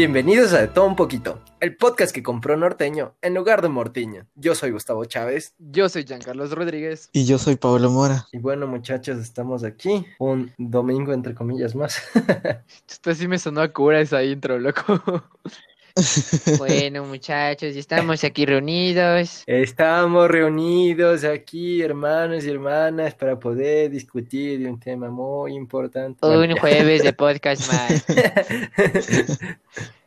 Bienvenidos a De Todo Un Poquito, el podcast que compró Norteño en lugar de Mortiño. Yo soy Gustavo Chávez. Yo soy Giancarlos Rodríguez. Y yo soy Pablo Mora. Y bueno, muchachos, estamos aquí un domingo, entre comillas, más. Esto sí me sonó a cura esa intro, loco. Bueno, muchachos, estamos aquí reunidos. Estamos reunidos aquí, hermanos y hermanas, para poder discutir de un tema muy importante. Un jueves de podcast más.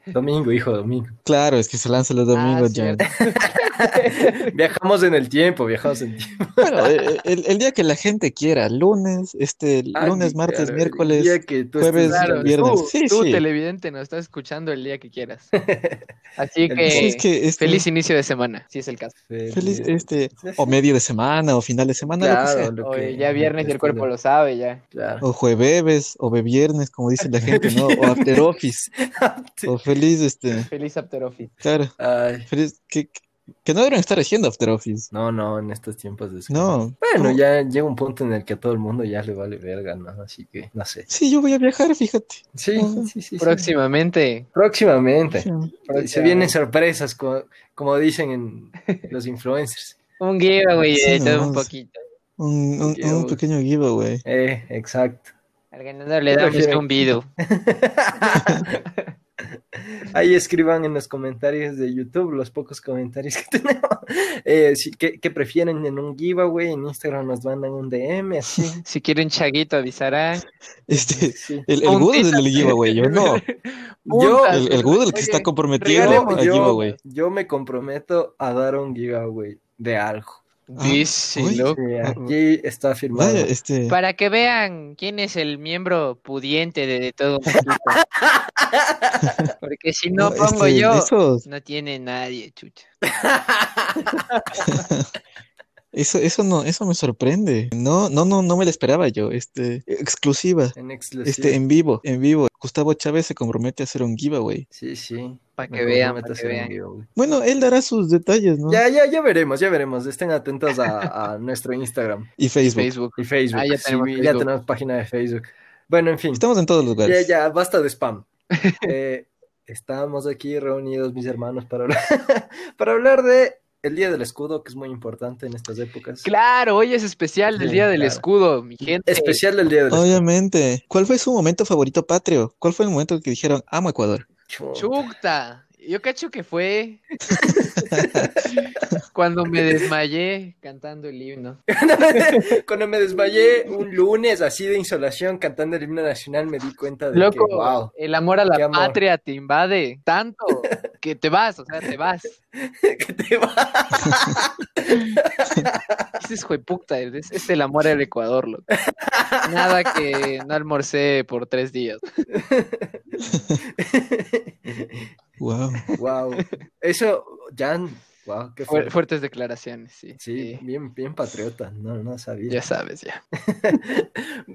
Domingo, hijo, domingo. Claro, es que se lanza los domingos Ah, ya. viajamos en el tiempo, viajamos en el tiempo. Bueno, eh, el, el día que la gente quiera, lunes, este, Ah, lunes, martes, claro, miércoles, que tú jueves, estés- Claro, viernes. tú, Sí, tú, sí. televidente, nos estás escuchando el día que quieras. Así que, Sí, es que este, feliz inicio de semana, si es el caso. feliz, este, o medio de semana, o final de semana, lo que sea. Lo que- ya viernes y el cuerpo lo sabe, ya. Claro. O jueves, o viernes, como dice la gente, ¿no? O after office, o feliz, este, Feliz after office. claro, Ay, feliz, que, que no deben estar haciendo after office. no, no, en estos tiempos de escuela. No. Bueno, ¿cómo? ya llega un punto en el que a todo el mundo ya le vale verga, ¿no? Así que, no sé. Sí, yo voy a viajar, fíjate. Sí, sí, sí. sí. Próximamente. Próximamente. Sí. Se vienen sorpresas, co- como, dicen en los influencers. Un giveaway Sí, de todo no, un poquito. Un, un, Giveaway. un pequeño giveaway. Eh, exacto. Al ganador le damos un video. Ahí escriban en los comentarios de YouTube, los pocos comentarios que tenemos, eh, si, que, que prefieren en un giveaway, en Instagram nos mandan un DM, así. Si quieren Chaguito avisará. Este, Sí. el, el teaser. del giveaway, yo no. Yo- El, el Google que Oye, se está comprometido al yo, giveaway. yo me comprometo a dar un giveaway de algo. Ah, Díselo. Sí, aquí está firmado. Vaya, este. Para que vean quién es el miembro pudiente de, de todo. Porque si no, pongo este, yo, no tiene nadie, chucha. eso, eso no, eso me sorprende. No, no, no, no me lo esperaba yo. Este, exclusiva. En exclusiva. Este, en vivo, en vivo. Gustavo Chávez se compromete a hacer un giveaway. Sí, sí. Para que vean, para que vean. giveaway. Bueno, él dará sus detalles, ¿no? Ya, ya, ya veremos, ya veremos. Estén atentos a, a nuestro Instagram Y Facebook. Facebook. y Facebook. Ah, ya Sí, tenemos ya tenemos página de Facebook. Bueno, en fin. Estamos en todos los Ya, lugares. ya, basta de spam. Eh, estamos aquí reunidos, mis hermanos, para hablar, para hablar de el Día del Escudo, que es muy importante en estas épocas. Claro, hoy es especial del Sí, Día del claro. Escudo, mi gente. Especial del Día del Escudo. Obviamente. ¿Cuál fue su momento favorito patrio? ¿Cuál fue el momento en que dijeron, amo Ecuador? Chuta. Yo cacho que fue cuando me desmayé cantando el himno. Cuando me desmayé un lunes así de insolación cantando el himno nacional, me di cuenta de Loco, que, wow, el amor a la amor. patria te invade tanto que te vas, o sea, te vas. que te va. Ese es jueputa, es, es el amor al Ecuador, loco. Nada que no almorcé por tres días. Wow. wow. Eso, Jan, wow, qué Fuer- fuerte. fuertes declaraciones, sí. Sí, bien, bien patriota, no, no sabía. Ya sabes, ya.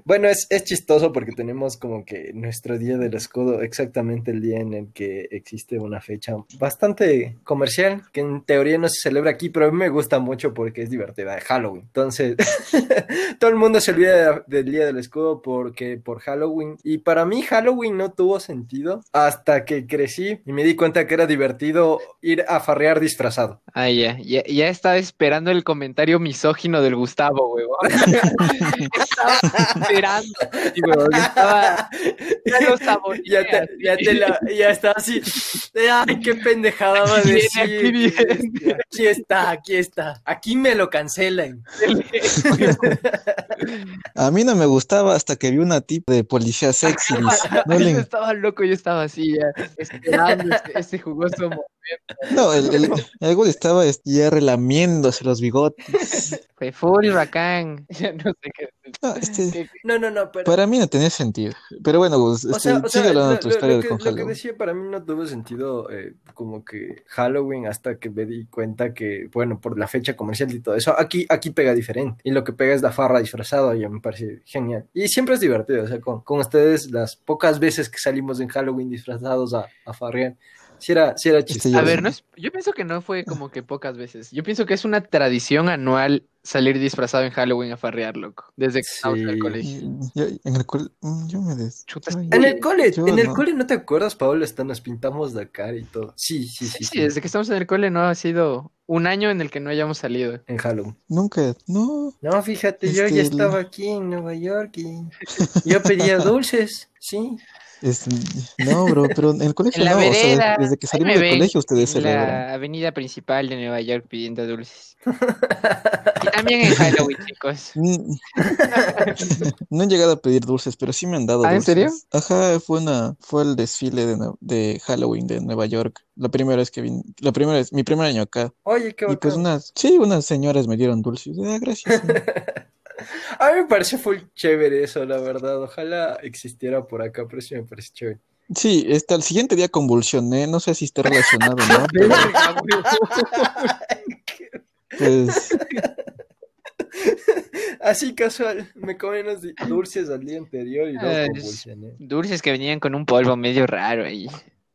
Bueno, es, es chistoso porque tenemos como que nuestro día del escudo, exactamente el día en el que existe una fecha bastante comercial, que en teoría no se celebra aquí, pero a mí me gusta mucho porque es divertida, de Halloween. Entonces, todo el mundo se olvida de- del día del escudo porque por Halloween. Y para mí Halloween no tuvo sentido hasta que crecí y me di cuenta que era divertido ir a farrear disfrazado. Ah, ya, ya, ya estaba esperando el comentario misógino del Gustavo, huevón. estaba esperando, sí, huevón, estaba, ya lo Ya, te, así. ya, te la, ya está así. Ay, qué pendejada va a Viene, decir. aquí viene. Aquí está, aquí está. Aquí me lo cancelan. A mí no me gustaba hasta que vi una tip de policía sexy. No, Yo le- estaba loco, yo estaba así ya, esperando este, este jugoso momento. no, el, el, el estaba ya relamiéndose los bigotes. Fue full bacán. Ya no sé qué No, este, No, no, no, pero. para mí no tenía sentido. Pero bueno, pues, o este, sea, o sea, sigue hablando lo, tu historia lo que, con lo que Halloween. decía para mí no tuvo sentido eh, como que Halloween hasta que me di cuenta que, bueno, por la fecha comercial y todo eso, aquí, aquí pega diferente. Y lo que pega es la farra disfrazado, y me parece genial. Y siempre es divertido, o sea, con, con ustedes las pocas veces que salimos en Halloween disfrazados a, a farrear, Sí era, sí era Este, chistoso. yo- A ver, no es- yo pienso que no fue como que pocas veces. Yo pienso que es una tradición anual salir disfrazado en Halloween a farrear, loco. Desde que estamos en el Sí. colegio. Y- yo- en el cole, mm, yo me des... Chuta, ay, En el cole, yo en el no. cole, ¿no te acuerdas, Pablo? Hasta nos pintamos la cara y todo. Sí, sí, sí. Sí, sí, sí. desde que estamos en el cole no ha sido un año en el que no hayamos salido. En Halloween. Nunca, no. No, fíjate, yo Este, ya el- estaba aquí en Nueva York y yo pedía dulces, sí. Este, no, bro, pero en el colegio En la no, o sea, desde que salimos del colegio ustedes en celebran. la avenida principal de Nueva York pidiendo dulces. y también en Halloween, chicos. No han llegado a pedir dulces, pero sí me han dado ¿Ah, en dulces. serio? Ajá, fue una, fue el desfile de, de Halloween de Nueva York. La primera vez que vine, la primera vez, mi primer año acá. Oye, qué Y pues bacán. unas, sí, unas señoras me dieron dulces. Ah, gracias. A mí me parece full chévere eso, la verdad. Ojalá existiera por acá, pero sí me parece chévere. Sí, este, al siguiente día convulsioné, no sé si está relacionado, ¿no? Pero pues, Así casual, me comí unos dulces al día anterior y luego convulsioné. Dulces que venían con un polvo medio raro ahí.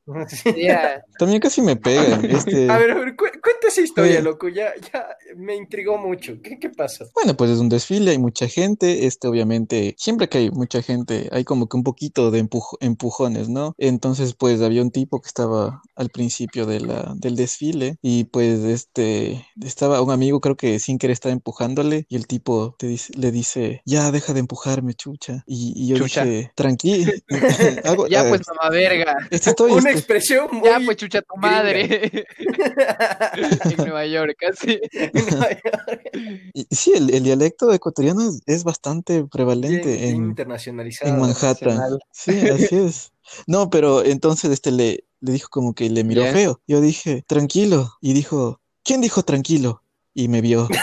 También casi me pegan. Este, A ver, a ver, cu- cuenta esa historia, loco. Ya, ya me intrigó mucho. ¿Qué, qué pasó? Bueno, pues es un desfile, hay mucha gente, este, obviamente, siempre que hay mucha gente, hay como que un poquito de empuj- empujones, ¿no? Entonces, pues había un tipo que estaba al principio de la, del desfile y pues este, estaba un amigo, creo que sin querer estaba empujándole y el tipo te dice, le dice, ya deja de empujarme, chucha. Y, y yo Chucha. dije, tranquilo. hago- Ya pues, mamá verga. este estoy, este- expresión muy... Ya pues, chucha tu madre. en Nueva York, casi. y- sí, el, el dialecto ecuatoriano es, es bastante prevalente en, internacionalizado. En Manhattan. nacional. Sí, así es. No, pero entonces este le, le dijo como que le miró feo. Yo dije, tranquilo. Y dijo, ¿quién dijo tranquilo? Y me vio.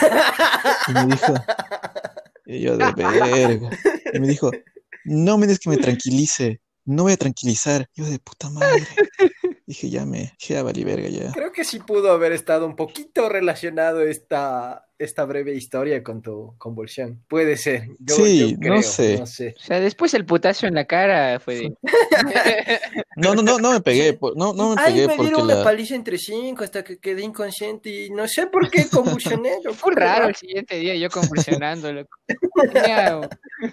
Y me dijo, y yo de verga. Y me dijo, no me des que me tranquilice. No voy a tranquilizar. Yo de puta madre. Dije, ya me, dije, ya verga ya. Creo que sí pudo haber estado un poquito relacionado esta, esta breve historia con tu convulsión. Puede ser. Yo, Sí, yo no sé. No sé. O sea, después el putazo en la cara fue de... No, no, no, no me pegué. por- No, no me Ay, pegué me porque dieron una la... paliza entre cinco hasta que quedé inconsciente y no sé por qué convulsioné. loco. Fue raro el siguiente día yo convulsionando, loco.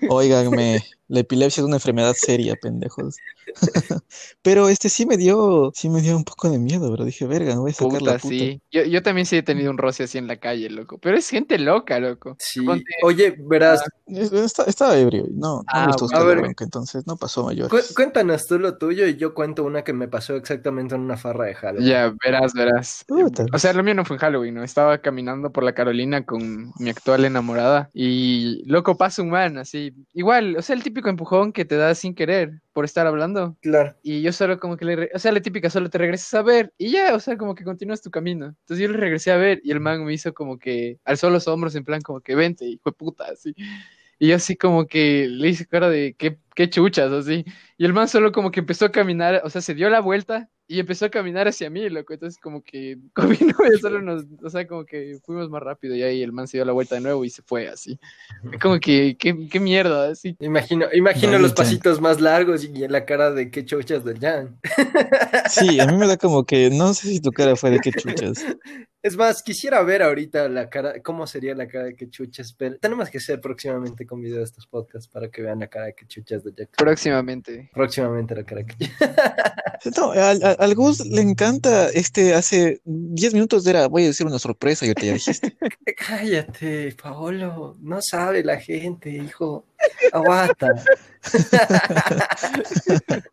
Óiganme, la epilepsia es una enfermedad seria, pendejos. Pero este sí me dio, sí me dio un poco de miedo, pero dije, verga, no voy a sacar la Puta, puta. sí. Yo, yo también sí he tenido un roce así en la calle, loco. Pero es gente loca, loco. Sí. Ponte- Oye, verás, Es- Esta- Estaba ebrio, no, no Ah, me gustó bueno. usted A la ver. bronca, entonces no pasó mayor. cu- cuéntanos tú lo tuyo y yo cuento una que me pasó exactamente en una farra de Halloween. Ya, verás, verás. Puta. O sea, lo mío no fue en Halloween, ¿no? Estaba caminando por la Carolina con mi actual enamorada y loco pasa un man, así. Igual, o sea, el típico empujón que te da sin querer por estar hablando. Claro. Y yo solo como que le, re- o sea, la típica, solo te regresas a ver y ya, o sea, como que continúas tu camino. Entonces yo le regresé a ver y el man me hizo como que alzó los hombros en plan como que vente, hijo de puta, así. Y yo así como que le hice cara de qué, qué chuchas, así. Y el man solo como que empezó a caminar, o sea, se dio la vuelta y empezó a caminar hacia mí, loco. Entonces como que con mi novia solo nos, o sea, como que fuimos más rápido y ahí el man se dio la vuelta de nuevo y se fue así. Como que, qué, qué mierda, así. Imagino, imagino los Jan. pasitos más largos y en la cara de qué chochas del Jan. Sí, a mí me da como que, no sé si tu cara fue de qué chuchas. Es más, quisiera ver ahorita la cara, cómo sería la cara de que chuchas, pero tenemos que hacer próximamente con video de estos podcasts para que vean la cara de que chuchas de Jack. Próximamente. Próximamente la cara de que No, al, Gus le encanta, este, hace 10 minutos era, voy a decir una sorpresa y ahorita ya dijiste. Cállate, Paolo, no sabe la gente, hijo. Aguanta.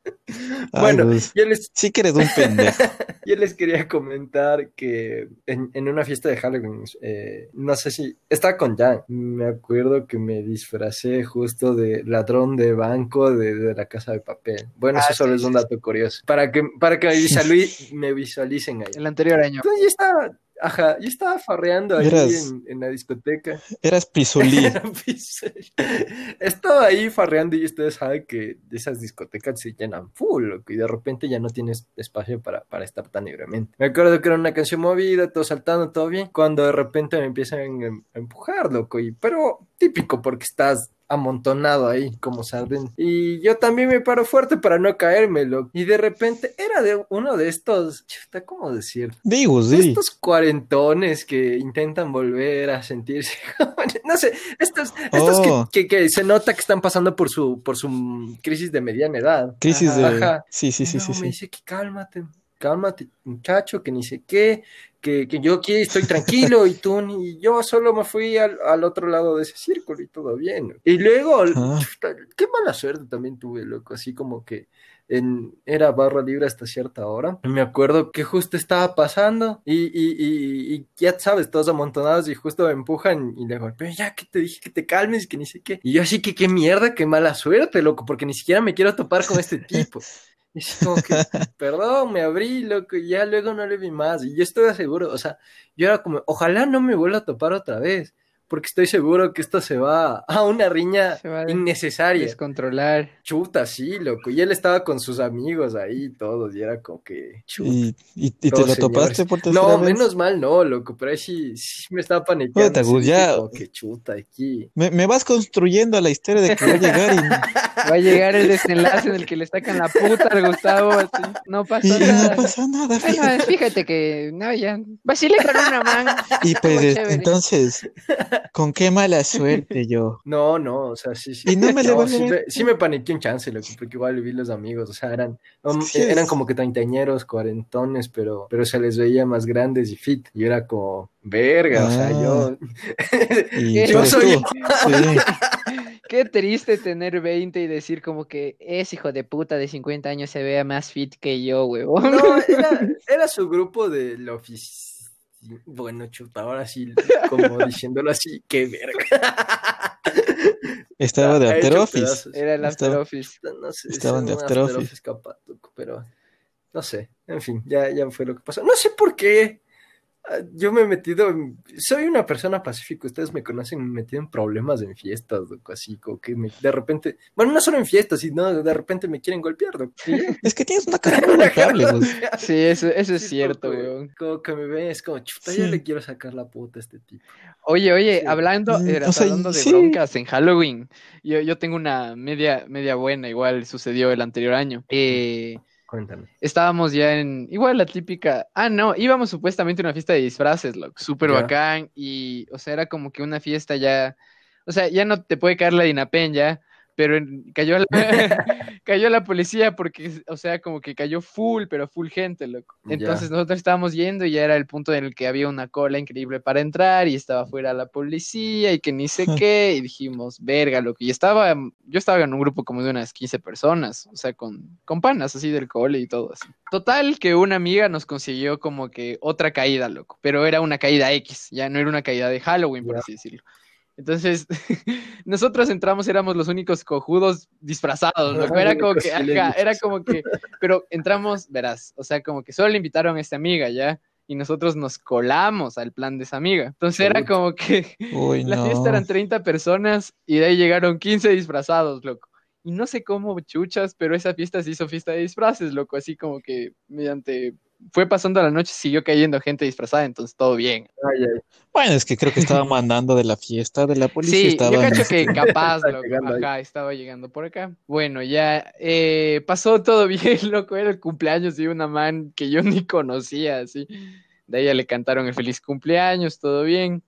Bueno, yo les, sí que eres un pendejo. yo les quería comentar que en, en una fiesta de Halloween, eh, no sé si estaba con Jan, me acuerdo que me disfracé justo de ladrón de banco de, de la casa de papel. Bueno, Ah, eso solo sí, es un sí, dato curioso. Para que, para que me, visuali- me visualicen ahí. El anterior año. Entonces yo estaba, ajá, yo estaba farreando ahí Eras- en, en la discoteca. Eras pisolí. Estaba ahí farreando y ustedes saben que esas discotecas se llenan full, loco, y de repente ya no tienes espacio para, para estar tan libremente. Me acuerdo que era una canción movida, todo saltando, todo bien, cuando de repente me empiezan a em- a empujar, loco, y, pero típico porque estás amontonado ahí como sardín. Y yo también me paro fuerte para no caérmelo. Y de repente era de uno de estos, chuta, ¿cómo decir? Digo, De sí. estos cuarentones que intentan volver a sentirse jóvenes. No sé, estos, estos que- Oh. que, que se nota que están pasando por su, por su crisis de mediana edad. Crisis de... Ajá. Sí, sí, sí, sí, luego me sí. dice que cálmate, cálmate, muchacho, que ni sé qué, que, que yo aquí estoy tranquilo y tú ni y yo solo me fui al, al otro lado de ese círculo y todo bien. Y luego, Ah. qué mala suerte también tuve, loco, así como que en, era barra libre hasta cierta hora. Me acuerdo que justo estaba pasando y, y, y, y ya sabes, todos amontonados y justo me empujan y le golpeo, ya que te dije que te calmes, que ni sé qué. Y yo así que qué mierda, qué mala suerte, loco, porque ni siquiera me quiero topar con este tipo. Y así como que, perdón, me abrí, loco, y ya luego no le vi más. Y yo estoy seguro, o sea, yo era como, ojalá no me vuelva a topar otra vez, porque estoy seguro que esto se va a una riña Se va a innecesaria. Descontrolar. Chuta, sí, loco. Y él estaba con sus amigos ahí, todos, y era como que, chuta. ¿Y, y, y te lo señores. topaste por tercera No, vez? menos mal no, loco, pero ahí sí, sí me estaba Gus, dije ya- como que chuta aquí. Me, me vas construyendo la historia de que va a llegar y, Va a llegar el desenlace en el que le sacan la puta al Gustavo. así. No pasó y no nada. pasa nada. Bueno, fíjate. fíjate que, no, ya. Vacilé con una man. Y pues entonces, con qué mala suerte yo. No, no, o sea, sí, sí. Y no me le va a sí, me, sí me paniqué un chance, loco, porque igual vi los amigos, o sea, eran, um, sí eran como que treintañeros, cuarentones, pero, pero se les veía más grandes y fit. Y era como, verga, o sea, Ah. yo. Y Yo soy. Qué triste tener 20 y decir como que ese hijo de puta de 50 años se vea más fit que yo, huevón. No, era, era su grupo de la oficina. Bueno, chuta, ahora sí, como diciéndolo así, qué verga. Estaba de after office. Era el after Estaba- office. No sé, Estaban de after office. capaz, pero no sé, en fin, ya, ya fue lo que pasó. No sé por qué yo me he metido, en- soy una persona pacífica, ustedes me conocen, me he metido en problemas en fiestas, loco, así como que me- de repente, bueno, no solo en fiestas, sino de repente me quieren golpear, loco. ya. Es que tienes una cara Gus. Sí, eso, eso es Sí, cierto, como que- weón. Como que me ven, es como, chuta, yo Sí. le quiero sacar la puta a este tipo. Oye, oye, Sí. hablando, Mm, eras o sea, hablando de sí. broncas en Halloween, yo, yo tengo una media, media buena, igual sucedió el anterior año. Eh, Cuéntame. estábamos ya en, igual la típica, ah, no, íbamos supuestamente a una fiesta de disfraces, loco, súper Ya. bacán, y, o sea, era como que una fiesta ya, o sea, ya no te puede caer la DINAPEN ya, pero en- cayó la, cayó la policía porque, o sea, como que cayó full, pero full gente, loco. Ya. Entonces nosotros estábamos yendo y ya era el punto en el que había una cola increíble para entrar y estaba fuera la policía y que ni sé qué, y dijimos, verga, loco. Y estaba, yo estaba en un grupo como de unas 15 personas, o sea, con, con panas así del cole y todo así. Total, que una amiga nos consiguió como que otra caída, loco, pero era una caída X, ya no era una caída de Halloween, por Ya. así decirlo. Entonces, nosotros entramos, éramos los únicos cojudos disfrazados, loco. Era como que, ajá, era como que, pero entramos, verás, o sea, como que solo le invitaron a esta amiga, ¿ya? Y nosotros nos colamos al plan de esa amiga. Entonces era como que Uy, la no. fiesta eran 30 personas y de ahí llegaron 15 disfrazados, loco. Y no sé cómo chuchas, pero esa fiesta se hizo fiesta de disfraces, loco. Así como que mediante fue pasando la noche, siguió cayendo gente disfrazada, entonces todo bien. Ay, ay. Bueno, es que creo que estaban mandando de la fiesta de la policía. Sí, estaban, yo cacho que capaz, loco. estaba llegando por acá. Bueno, ya eh, pasó todo bien, loco. Era el cumpleaños de una man que yo ni conocía, así. De ella le cantaron el feliz cumpleaños, todo bien.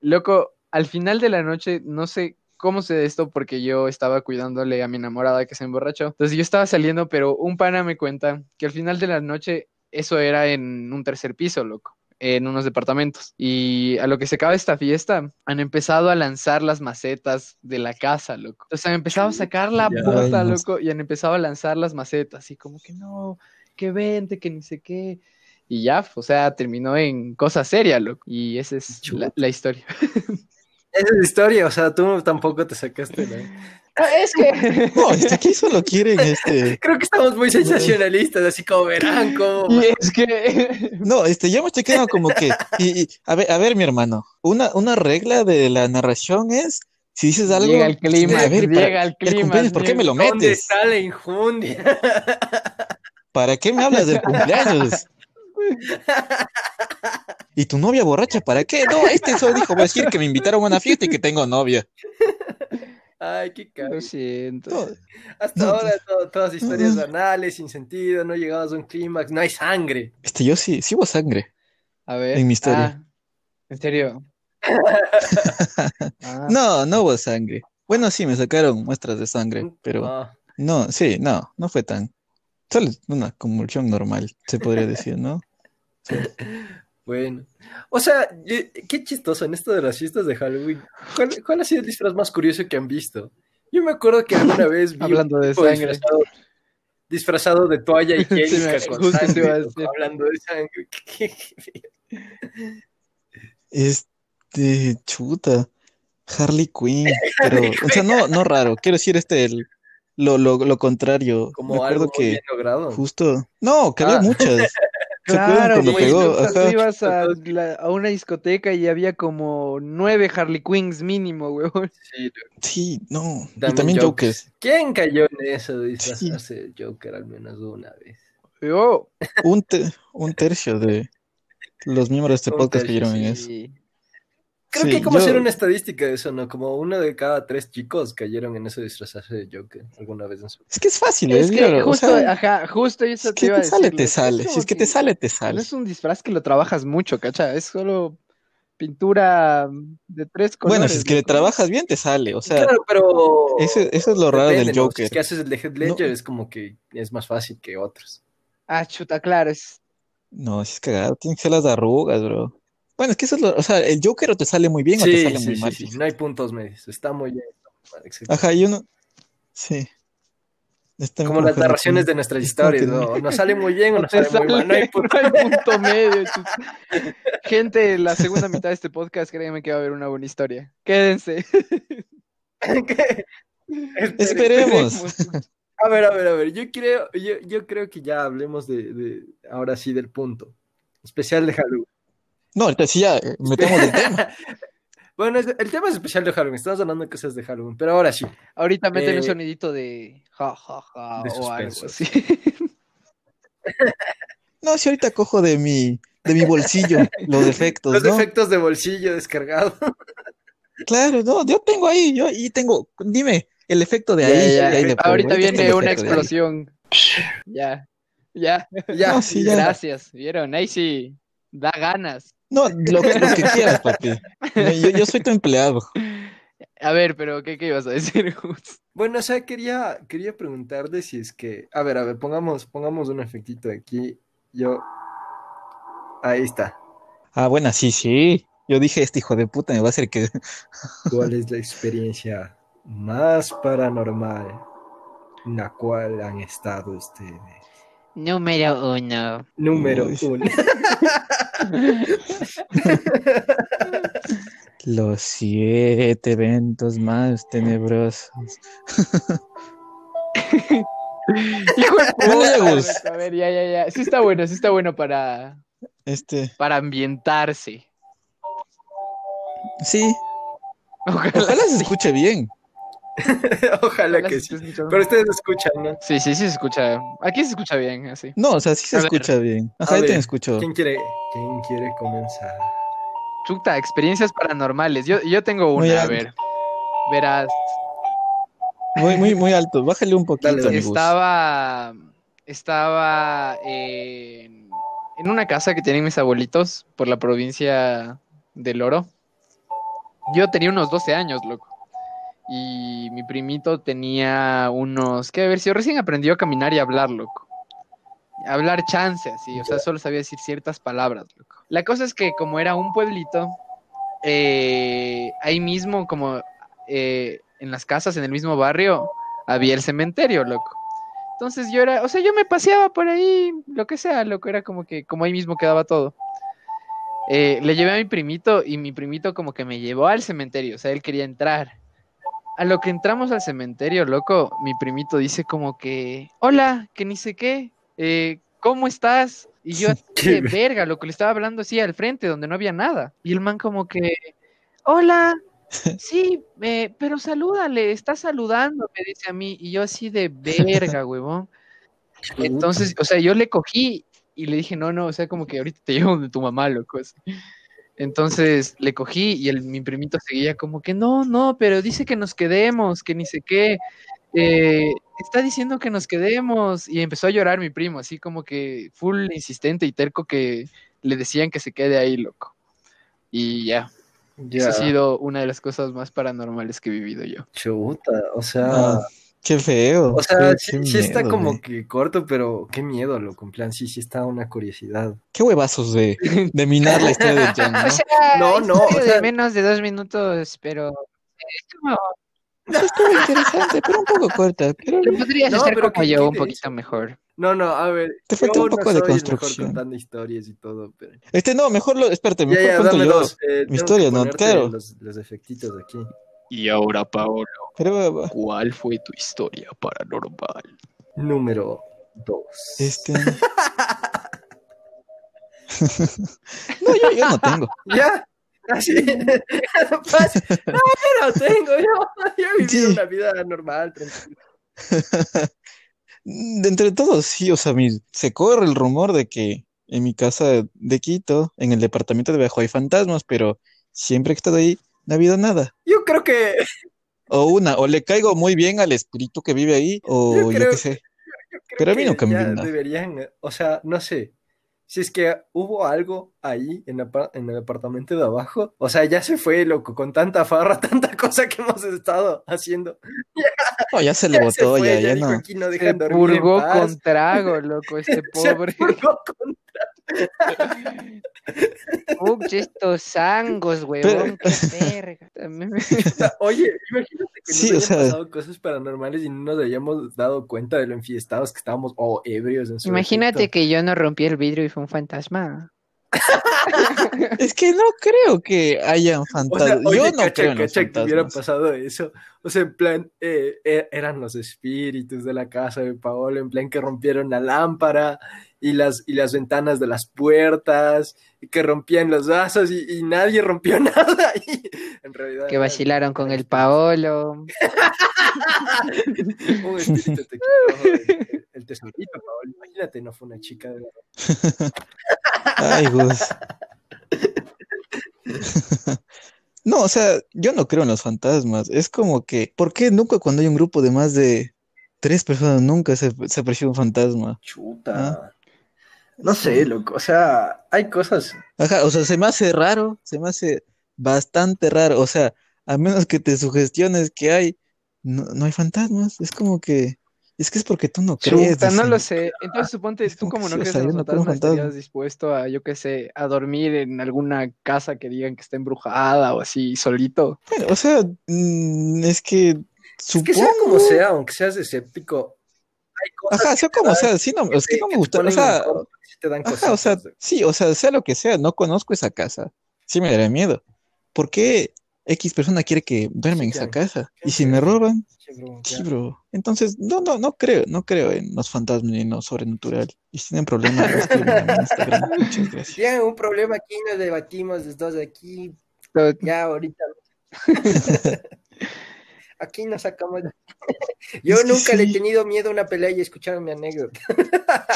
Loco, al final de la noche, no sé cómo sé esto porque yo estaba cuidándole a mi enamorada que se emborrachó. Entonces yo estaba saliendo, pero un pana me cuenta que al final de la noche eso era en un tercer piso, loco en unos departamentos. Y a lo que se acaba esta fiesta, han empezado a lanzar las macetas de la casa, loco. Entonces han empezado a sacar la Ya. puta, Ay, loco, y han empezado a lanzar las macetas, y como que no, que vente, que ni sé qué. Y ya, o sea, terminó en cosa seria, loco. Y esa es la, la historia. Esa es la historia, o sea, tú tampoco te sacaste, ¿no? Es que... No, este, aquí solo quieren, este... Creo que estamos muy sensacionalistas, así como verán cómo... Y es que... No, este, yo me estoy quedando como que... Y, y, a ver, a ver, mi hermano, una, una regla de la narración es, si dices algo... llega el clima, a ver, llega el el clima. cumpleaños, ¿por qué me lo ¿Dónde metes? está la injundia? ¿Para qué me hablas del cumpleaños? ¿Y tu novia borracha para qué? No, este solo dijo, voy a decir que me invitaron a una fiesta y que tengo novia. Ay, qué Lo caro. siento. No, Hasta No, ahora todo- todas historias Mm. banales, sin sentido, no llegabas a un clímax, no hay sangre. este, yo sí, sí hubo sangre. A ver. En mi historia. Ah, ¿en serio? Ah, No, no hubo sangre. Bueno, sí, me sacaron muestras de sangre, pero Ah, no, sí, no, no fue tan. Solo una convulsión normal, se podría decir, ¿no? Sí. bueno. O sea, qué chistoso en esto de las fiestas de Halloween. ¿Cuál, cuál ha sido el disfraz más curioso que han visto? Yo me acuerdo que alguna vez vi Hablando de sangre. disfrazado, disfrazado de toalla higiénica Sí, con sangre, hablando de sangre. ¿Qué- Este, chuta, Harley Quinn, pero, o sea, no, no raro, quiero decir este, el, lo, lo, lo contrario. Me Como acuerdo algo que bien logrado. justo, no, que había Ah. muchas. ¿Se acuerdan Claro, cuando güey, tú ibas a, la- a una discoteca y había como nueve Harley Quinns mínimo, weón. Sí. Sí, no, y También Jokers. Jokers. ¿Quién cayó en eso de disfrazarse de Joker al menos una vez? Yo, Un, te- un tercio de los miembros de este podcast tercio, cayeron en sí. eso. Creo Sí, que hay como yo- hacer una estadística de eso, ¿no? Como uno de cada tres chicos cayeron en eso de disfrazarse de Joker alguna vez en su Es que es fácil, Es es que claro, o justo, sea, ajá, justo eso es te que iba a te sale, te sale. es Si es que te sale, te No sale. es un disfraz que lo trabajas mucho, ¿cacha? Es solo pintura de tres colores. Bueno, si es que le trabajas bien, te sale. O sea, Claro, pero... ese- eso es lo raro depende, del ¿no? Si Joker. es que haces el de Heath Ledger No. es como que es más fácil que otros. Ah, chuta, claro, es... No, si es cagado, tienen que ser las arrugas, bro. Bueno, es que eso es lo, o sea, el Joker o te sale muy bien o te sale sí, muy sí, mal. sí, No hay puntos medios. Está muy bien. Ajá, y uno, sí. Está Como las narraciones de nuestras historias, ¿no? Nos sale muy bien o No nos sale muy mal. No hay punto. no hay punto medio. Gente, la segunda mitad de este podcast, créanme que va a haber una buena historia. Quédense. Esperemos. A ver, a ver, a ver. Yo creo, yo, yo creo que ya hablemos de, de- ahora sí del punto. Especial de Halloween. No, ahorita sí ya eh, metemos el tema. Bueno, el tema es especial de Halloween. Estamos hablando de cosas de Halloween, pero ahora sí. Ahorita meten Eh, un sonidito de ja, ja, ja de o algo así. No, si ahorita cojo de mi, de mi bolsillo los defectos, Los ¿no? efectos de bolsillo descargado. Claro, no, yo tengo ahí, yo ahí tengo, dime, el efecto de Ya, ahí, ya, de ahí de polvo, Ahorita viene una explosión. Ya, ya. ya, No, sí, ya. Gracias. ¿Vieron? Ahí sí. Da ganas. No, lo, que- lo que quieras, papi. Yo, yo soy tu empleado. A ver, pero ¿qué, qué ibas a decir, Gus? Bueno, o sea, quería, quería preguntarle si es que. A ver, a ver, pongamos, pongamos un efectito aquí. Yo. Ahí está. Ah, bueno, sí, sí. Yo dije, este hijo de puta me va a hacer que... ¿Cuál es la experiencia más paranormal en la cual han estado ustedes? Número uno. Número Uy. uno. Los siete eventos más tenebrosos. Hijo de A ver, ya, ya, ya. Sí está bueno, sí está bueno para, Este, para ambientarse. sí, Ojalá, ojalá se escuche bien. Ojalá Ojalá que sí. Pero ustedes escuchan, ¿no? Sí, sí, sí se escucha. Aquí se escucha bien, así. No, o sea, sí se A ver. escucha bien. Ajá, yo también escucho. ¿Quién quiere, quién quiere comenzar? Chuta, experiencias paranormales. Yo, yo tengo Muy una, a ver. Verás, Muy, muy, muy alto. Bájale un poquito, Dale, estaba, estaba en, en una casa que tienen mis abuelitos por la provincia del Oro. Yo tenía unos 12 años, loco. Y mi primito tenía unos, ¿qué? A ver, si recién aprendió a caminar y a hablar, loco. Hablar chance, así, o sea, solo sabía decir ciertas palabras, loco. La cosa es que como era un pueblito, eh, ahí mismo, como eh, en las casas, en el mismo barrio, había el cementerio, loco. Entonces yo era, o sea, yo me paseaba por ahí, lo que sea, loco, era como que, como ahí mismo quedaba todo. Eh, le llevé a mi primito y mi primito como que me llevó al cementerio, o sea, él quería entrar. A lo que entramos al cementerio, loco, mi primito dice como que, hola, que ni sé qué, eh, ¿cómo estás? Y yo, de ver- verga, lo que le estaba hablando así al frente, donde no había nada. Y el man como que, hola, sí, eh, pero salúdale, está saludando, me dice a mí. Y yo así de verga, huevón. Entonces, o sea, yo le cogí y le dije, no, no, o sea, como que ahorita te llevo de tu mamá, loco. así. Entonces le cogí y el, mi primito seguía como que no, no, pero dice que nos quedemos, que ni sé qué. Eh, está diciendo que nos quedemos. Y empezó a llorar mi primo, así como que full insistente y terco que le decían que se quede ahí, loco. Y ya, Ya. esa ha sido una de las cosas más paranormales que he vivido yo. Chuta, o sea, qué feo. o sea, qué- sí, qué sí está miedo, como güey. que corto, pero qué miedo, loco, en plan, sí, sí está una curiosidad. Qué huevazos de, de minar la historia de Jan, ¿no? O sea, No, no, o sea- de menos de dos minutos, pero es como, estuvo interesante, pero un poco corta. Pero lo podrías No, hacer pero como ¿qué- yo, un poquito mejor. No, no, a ver, Te falta un yo no poco de construcción. contando historias y todo, pero... este no, mejor lo, espérate, Ya, mejor ya, cuento dame yo. dos. eh, que historia, ¿no? Claro. Los, los efectitos de aquí. Y ahora, Paolo, Pero ¿cuál fue tu historia paranormal? Número dos. este. no, yo, yo no tengo. ¿Ya? Así. no yo no tengo. Yo, yo he vivido Sí. una vida normal, tranquila. De entre todos, sí, o sea, mi- se corre el rumor de que en mi casa de Quito, en el departamento de abajo hay fantasmas, pero siempre que he estado ahí, no ha habido nada. Yo creo que. O una, o le caigo muy bien al espíritu que vive ahí, o Yo yo, creo- qué sé. yo creo Pero a mí que nunca me ya vi nada. deberían. O sea, no sé. Si es que hubo algo ahí en, apar- en el apartamento de abajo, o sea, ya se fue, loco, con tanta farra, tanta cosa que hemos estado haciendo. No, ya se le Ya se botó, fue, ya, ya dijo, no. aquí no Se en purgó con trago, loco, este Se pobre. purgó con- Ups, estos sangos, huevón, qué verga. También me- Oye, imagínate que nos Sí, o hayan sea- pasado cosas paranormales y no nos hayamos dado cuenta de lo enfiestados que estábamos o ebrios en su Imagínate que yo no rompí el vidrio y fue un fantasma. Es que no creo que hayan O sea, fantasmas. oye, Yo no cacha, creo en los cacha que hubiera fantasmas. pasado eso. O sea, en plan, eh, eh, eran los espíritus de la casa de Paolo, en plan que rompieron la lámpara y las, y las ventanas de las puertas, y que rompían los vasos y, y nadie rompió nada. Y en realidad Que era- vacilaron con el Paolo. Un espíritu te quitó el, el tesorito, Paolo. Imagínate, no fue una chica de verdad. Ay, Gus. No, o sea, yo no creo en los fantasmas. Es como que, ¿por qué nunca cuando hay un grupo de más de tres personas nunca se, se aprecia un fantasma? Chuta. No sé, loco. O sea, hay cosas. Ajá, o sea, se me hace raro, se me hace bastante raro. O sea, a menos que te sugestiones que hay, no, no hay fantasmas. Es como que, es que es porque tú no crees. Chuta, no lo sé. Entonces suponte, Es tú como no crees en los fantasmas, estarías dispuesto a, yo qué sé, a dormir en alguna casa que digan que está embrujada o así, solito. Bueno, o sea, mm, es que Es que sea como supongo- sea, aunque seas escéptico, hay cosas Ajá, que sea como sea, sí, no, es que no me gusta, o sea, incómodo, sí te dan ajá, o sea, cositas. sí, o sea, sea lo que sea, no conozco esa casa, sí me daría miedo. ¿Por qué X persona quiere que duerma Sí, en esa casa? ¿Qué Y si me roban, Sí, bro, sí, ya. bro. Entonces, no, no, no creo, no creo en los fantasmas ni en lo sobrenatural. Y si tienen problemas, en Instagram. Muchas gracias. Tienen un problema aquí, nos debatimos los dos aquí, Pero- ya ahorita. aquí nos sacamos. Yo Es nunca le he tenido miedo a una pelea y escucharon mi anécdota.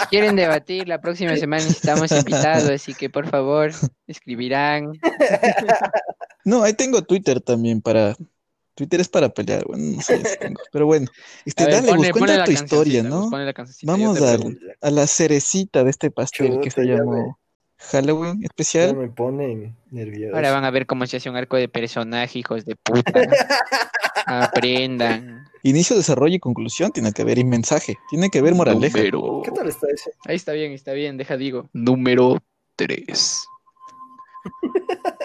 Si quieren debatir, la próxima semana necesitamos invitados, así que por favor, escribirán. No, ahí tengo Twitter también para. Twitter es para pelear, bueno, no sé si tengo. Pero bueno, este, A ver, dale, ponle- cuenta la tu historia, cancioncita, ¿no? Vamos a, a la cerecita de este pastel que se ya llamó Halloween Ya especial. me ponen nervioso. Ahora van a ver cómo se hace un arco de personaje, hijos de puta. Aprendan. Inicio, desarrollo y conclusión tiene que haber y mensaje, tiene que haber moraleja. Número... ¿Qué tal está ese? Ahí está bien, está bien, deja digo. Número 3.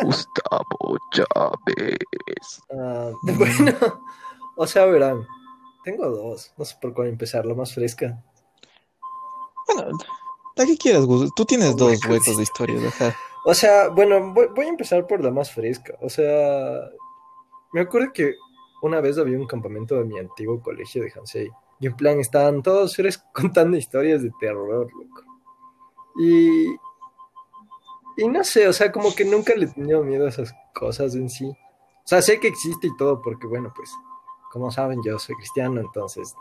Gustavo Chávez. Ah, bueno, o sea, verán, tengo dos, no sé por cuál empezar, la más fresca. Bueno, la que quieras, Gus. Tú tienes Oh, dos huecos. de historias, ajá. O sea, bueno, voy, voy a empezar por la más fresca. O sea, me acuerdo que una vez había un campamento de mi antiguo colegio de Hansei. Y en plan estaban todos seres contando historias de terror, loco. Y, y no sé, o sea, como que nunca le he tenido miedo a esas cosas en sí. O sea, sé que existe y todo, porque bueno, pues, como saben, yo soy cristiano, entonces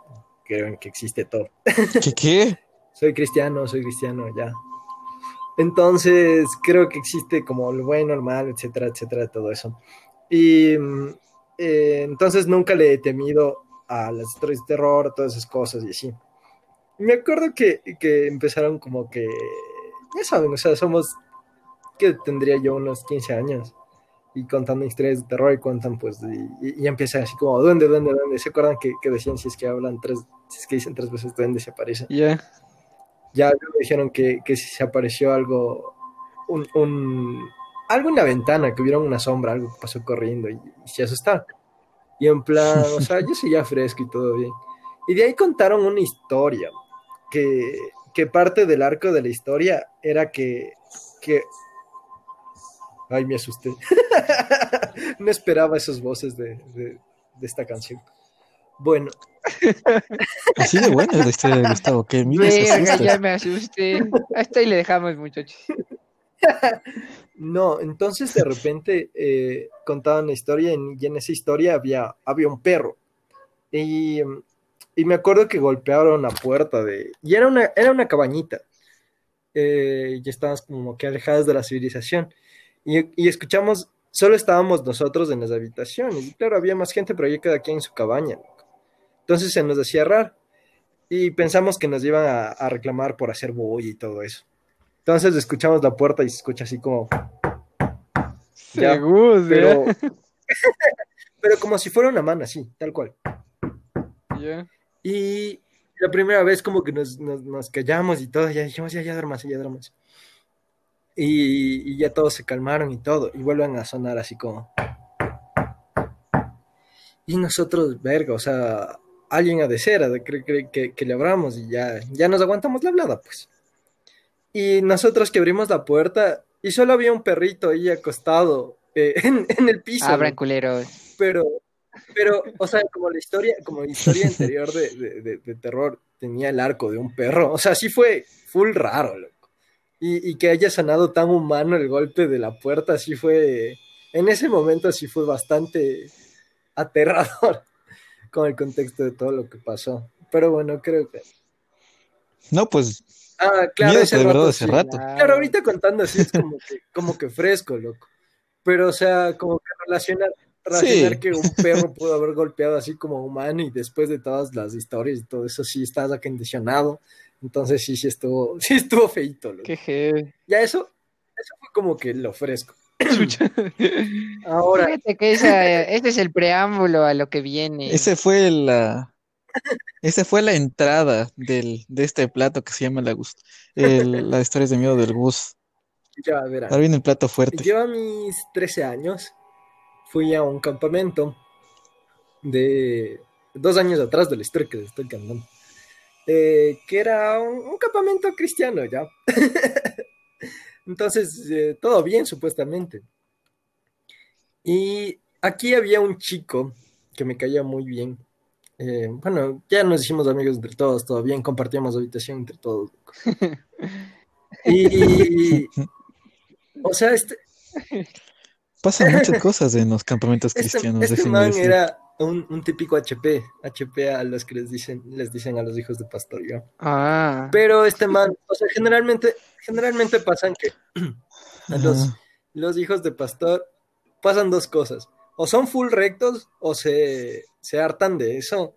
creo en que existe todo. ¿Qué qué? Soy cristiano, soy cristiano, ya. Entonces, creo que existe como el bueno, el malo, etcétera, etcétera, todo eso. Y mm, eh, entonces nunca le he temido a las historias de terror, todas esas cosas y así. Me acuerdo que, que empezaron como que, ya saben, o sea, somos, que tendría yo unos 15 años y contando historias de terror y cuentan pues y, y empiezan así como duende, duende, duende. ¿Se acuerdan que, que, decían si es que hablan tres, si es que dicen tres veces duende se aparece? Ya. Ya me dijeron que, que si se apareció algo, un, un, algo en la ventana, que hubiera una sombra, algo pasó corriendo y, y se asustaron. Y en plan, o sea, yo soy ya fresco y todo bien. Y de ahí contaron una historia, que, que parte del arco de la historia era que, que Ay, me asusté. no esperaba esas voces de, de, de, esta canción. Bueno. Así de buena la historia de Gustavo. Que Verga, ya me asusté. Hasta ahí le dejamos, muchachos. no, entonces de repente eh, contaban la historia y en esa historia había, había un perro. Y, y, me acuerdo que golpearon la puerta de... Y era una, era una cabañita. Eh, y estábamos como que alejadas de la civilización. Y, y, escuchamos, solo estábamos nosotros en las habitaciones. Y claro, había más gente, pero yo cada quien en su cabaña. Entonces se nos decía raro. Y pensamos que nos iban a, a reclamar por hacer bulla y todo eso. Entonces escuchamos la puerta y se escucha así como. Ya, Seguro, pero, pero como si fuera una mano, así, tal cual. Yeah. Y la primera vez como que nos, nos, nos callamos y todo, ya dijimos, ya, ya duermas, ya duermas. Y, y, ya todos se calmaron y todo, y vuelven a sonar así como. Y nosotros, verga, o sea, alguien ha de ser, que, que, que, que le abramos y ya, ya nos aguantamos la hablada, pues. Y nosotros que abrimos la puerta y solo había un perrito ahí acostado eh, en, en, el piso. Abran culeros. Pero, pero, o sea, como la historia, como la historia anterior de, de, de, de, terror tenía el arco de un perro, o sea, sí fue full raro, loco. Y, y, que haya sonado tan humano el golpe de la puerta, sí fue, en ese momento sí fue bastante aterrador con el contexto de todo lo que pasó. Pero bueno, creo que... No, pues Ah, claro, ese de verdad hace sí. rato. Claro, ahorita contando así es como que, como que fresco, loco. Pero, o sea, como que relacionar, relacionar sí. que un perro pudo haber golpeado así como humano y después de todas las historias y todo eso, sí estás acondicionado. Entonces, sí, sí estuvo, sí estuvo feito. Qué heavy. Ya eso, eso fue como que lo fresco. Ahora. Fíjate que esa, este es el preámbulo a lo que viene. Ese fue la. Esa fue la entrada del, de este plato que se llama la, Gus, el, las historias de miedo del Gus. Ya, verán. Ahora viene el plato fuerte. Yo a mis 13 años fui a un campamento de dos años atrás de la historia que les estoy cantando. Eh, que era un, un, campamento cristiano ya. Entonces, eh, todo bien supuestamente. Y aquí había un chico que me caía muy bien eh, bueno, ya nos hicimos amigos entre todos, todo bien, compartíamos habitación entre todos. Y, o sea, este... Pasan muchas cosas en los campamentos este, cristianos. Este man era un, un, típico HP, HP a los que les dicen, les dicen a los hijos de pastor, ¿yo? Ah. Pero este man, o sea, generalmente, generalmente pasan que a los, los hijos de pastor pasan dos cosas o son full rectos o se, se hartan de eso